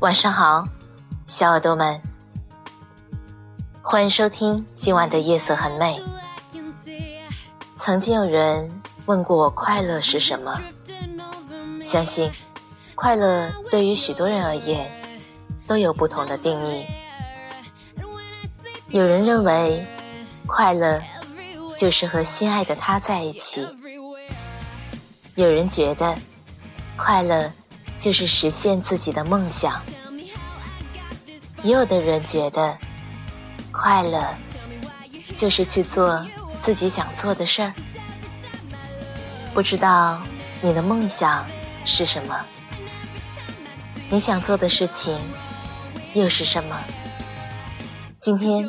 晚上好，小耳朵们，欢迎收听今晚的夜色很美。曾经有人问过我快乐是什么，相信快乐对于许多人而言都有不同的定义。有人认为快乐就是和心爱的他在一起，有人觉得快乐。就是实现自己的梦想，也有的人觉得快乐就是去做自己想做的事儿。不知道你的梦想是什么？你想做的事情又是什么？今天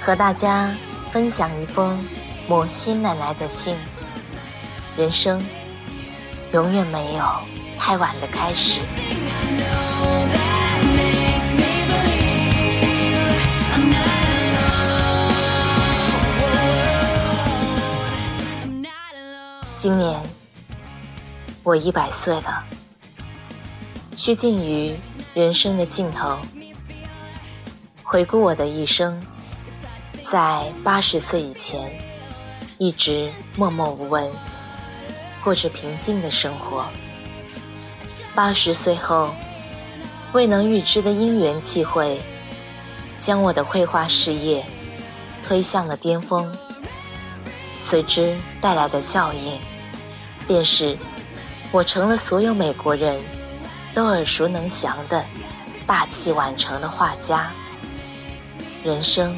和大家分享一封摩西奶奶的信。人生永远没有。太晚的开始。今年我一百岁了，趋近于人生的尽头。回顾我的一生，在八十岁以前，一直默默无闻，过着平静的生活。八十岁后，未能预知的因缘际会，将我的绘画事业推向了巅峰。随之带来的效应，便是我成了所有美国人都耳熟能详的大器晚成的画家。人生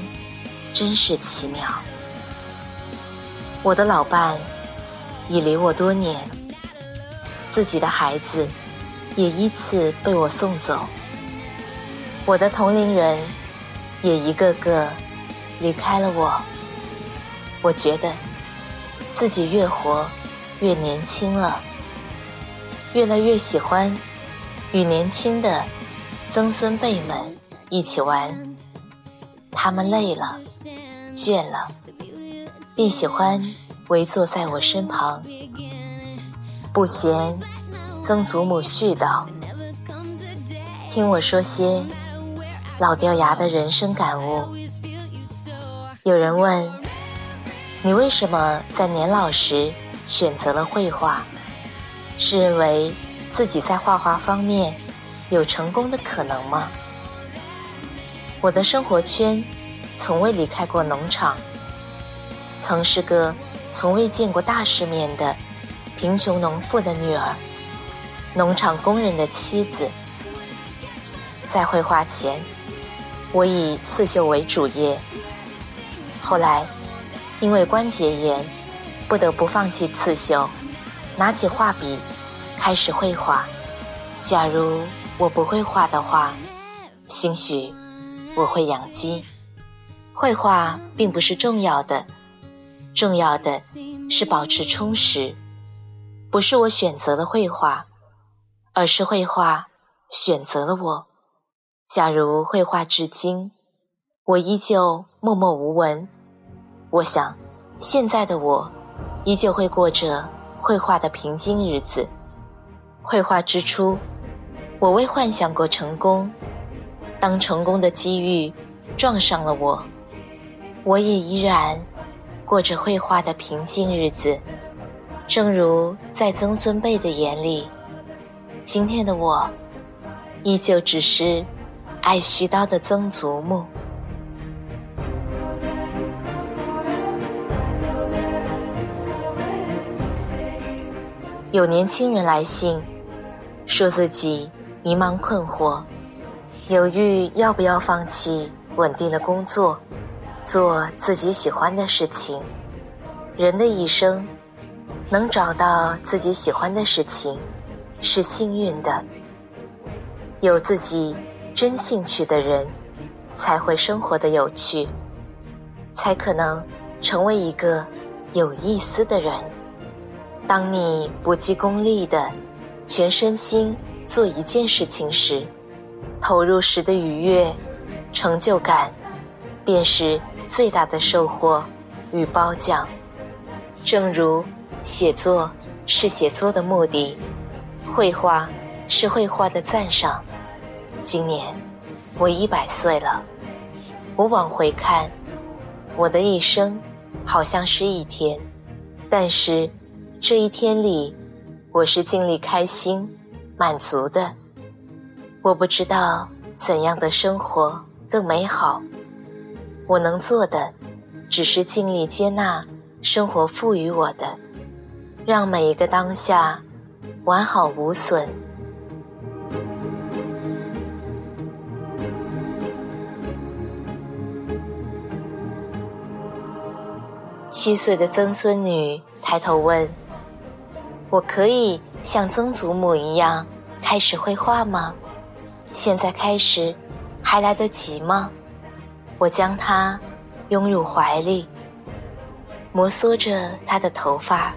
真是奇妙。我的老伴已离我多年，自己的孩子。也依次被我送走，我的同龄人也一个个离开了我。我觉得自己越活越年轻了，越来越喜欢与年轻的曾孙辈们一起玩。他们累了、倦了，便喜欢围坐在我身旁，不嫌。曾祖母絮叨：“听我说些老掉牙的人生感悟。”有人问：“你为什么在年老时选择了绘画？是认为自己在画画方面有成功的可能吗？”我的生活圈从未离开过农场，曾是个从未见过大世面的贫穷农妇的女儿。农场工人的妻子，在绘画前，我以刺绣为主业。后来，因为关节炎，不得不放弃刺绣，拿起画笔，开始绘画。假如我不会画的话，兴许我会养鸡。绘画并不是重要的，重要的是保持充实。不是我选择了绘画。而是绘画选择了我。假如绘画至今，我依旧默默无闻，我想，现在的我依旧会过着绘画的平静日子。绘画之初，我未幻想过成功。当成功的机遇撞上了我，我也依然过着绘画的平静日子。正如在曾孙辈的眼里。今天的我，依旧只是爱絮叨的曾祖母。有年轻人来信，说自己迷茫困惑，犹豫要不要放弃稳定的工作，做自己喜欢的事情。人的一生，能找到自己喜欢的事情。是幸运的。有自己真兴趣的人，才会生活的有趣，才可能成为一个有意思的人。当你不计功利的全身心做一件事情时，投入时的愉悦、成就感，便是最大的收获与褒奖。正如写作是写作的目的，绘画是绘画的赞赏。今年我一百岁了，我往回看，我的一生好像是一天，但是这一天里，我是尽力开心、满足的。我不知道怎样的生活更美好，我能做的只是尽力接纳生活赋予我的，让每一个当下完好无损。七岁的曾孙女抬头问：“我可以像曾祖母一样开始绘画吗？现在开始还来得及吗？”我将她拥入怀里，摩挲着她的头发，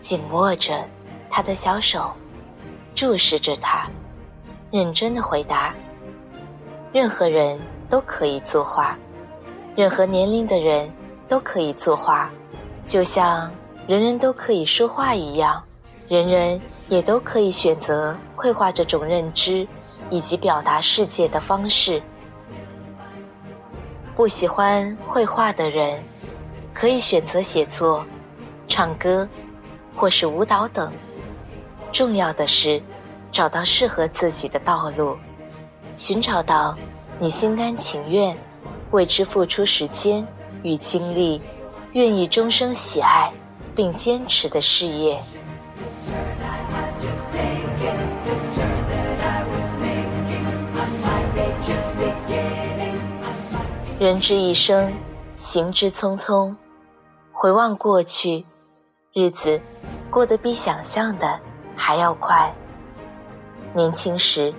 紧握着她的小手，注视着她，认真的回答：“任何人都可以作画，任何年龄的人。”都可以作画，就像人人都可以说话一样，人人也都可以选择绘画这种认知以及表达世界的方式。不喜欢绘画的人，可以选择写作、唱歌，或是舞蹈等。重要的是，找到适合自己的道路，寻找到你心甘情愿为之付出时间。与精力，愿意终生喜爱并坚持的事业。人之一生，行之匆匆。回望过去，日子过得比想象的还要快。年轻时，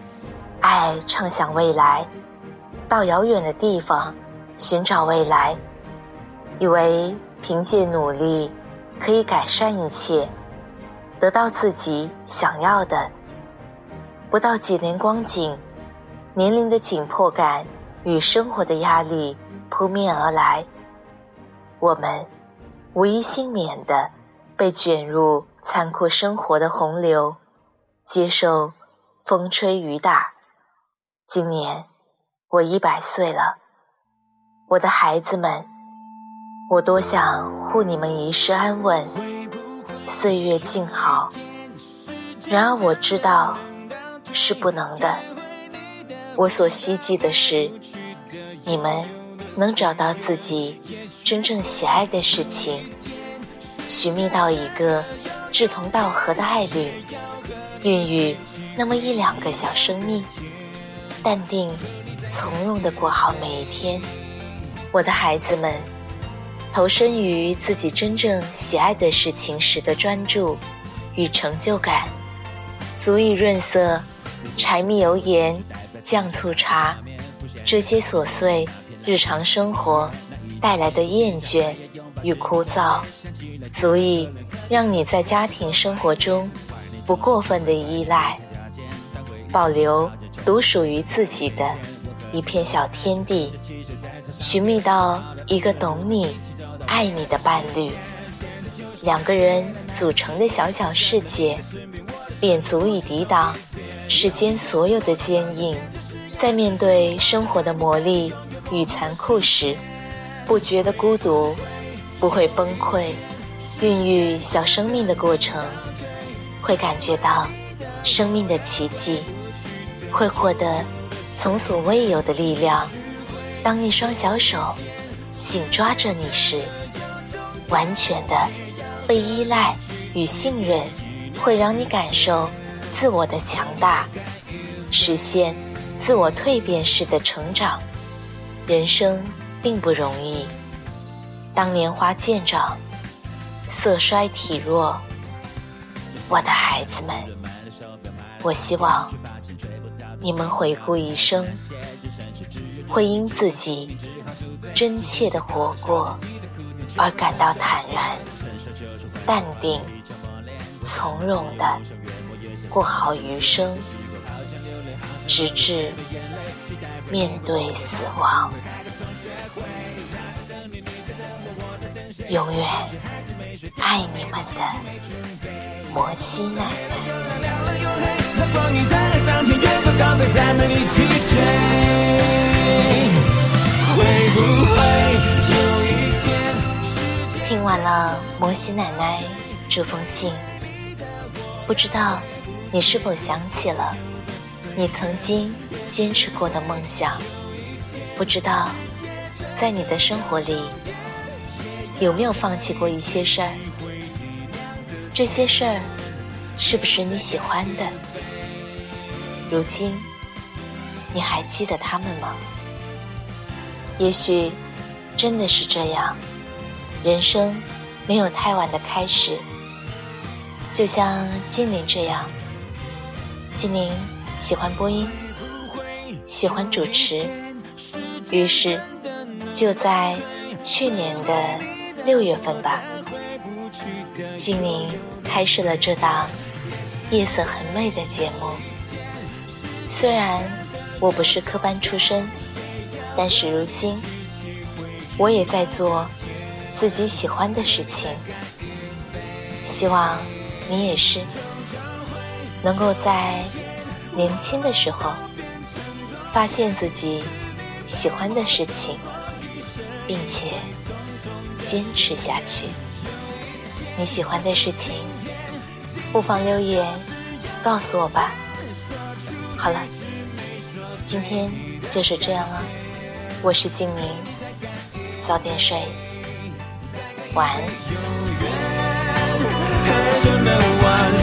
爱畅想未来，到遥远的地方寻找未来。以为凭借努力可以改善一切，得到自己想要的。不到几年光景，年龄的紧迫感与生活的压力扑面而来，我们无一幸免的被卷入残酷生活的洪流，接受风吹雨打。今年我一百岁了，我的孩子们。我多想护你们一世安稳，岁月静好。然而我知道是不能的。我所希冀的是，你们能找到自己真正喜爱的事情，寻觅到一个志同道合的爱侣，孕育那么一两个小生命，淡定从容地过好每一天。我的孩子们。投身于自己真正喜爱的事情时的专注与成就感，足以润色柴米油盐酱醋茶这些琐碎日常生活带来的厌倦与枯燥，足以让你在家庭生活中不过分的依赖，保留独属于自己的一片小天地，寻觅到一个懂你。爱你的伴侣，两个人组成的小小世界，便足以抵挡世间所有的坚硬。在面对生活的磨砺与残酷时，不觉得孤独，不会崩溃。孕育小生命的过程，会感觉到生命的奇迹，会获得从所未有的力量。当一双小手。紧抓着你时，完全的被依赖与信任，会让你感受自我的强大，实现自我蜕变式的成长。人生并不容易，当年华渐长，色衰体弱，我的孩子们，我希望你们回顾一生，会因自己真切的活过而感到坦然、淡定、从容的过好余生，直至面对死亡。永远爱你们的摩西奶奶。听完了摩西奶奶这封信，不知道你是否想起了你曾经坚持过的梦想？不知道在你的生活里有没有放弃过一些事儿？这些事儿是不是你喜欢的？如今，你还记得他们吗？也许真的是这样，人生没有太晚的开始。就像精灵这样，精灵喜欢播音，喜欢主持，于是就在去年的六月份吧，精灵开设了这档夜色很美的节目。虽然我不是科班出身，但是如今我也在做自己喜欢的事情。希望你也是能够在年轻的时候发现自己喜欢的事情，并且坚持下去。你喜欢的事情，不妨留言告诉我吧。好了，今天就是这样了。我是静宁，早点睡，我永远玩。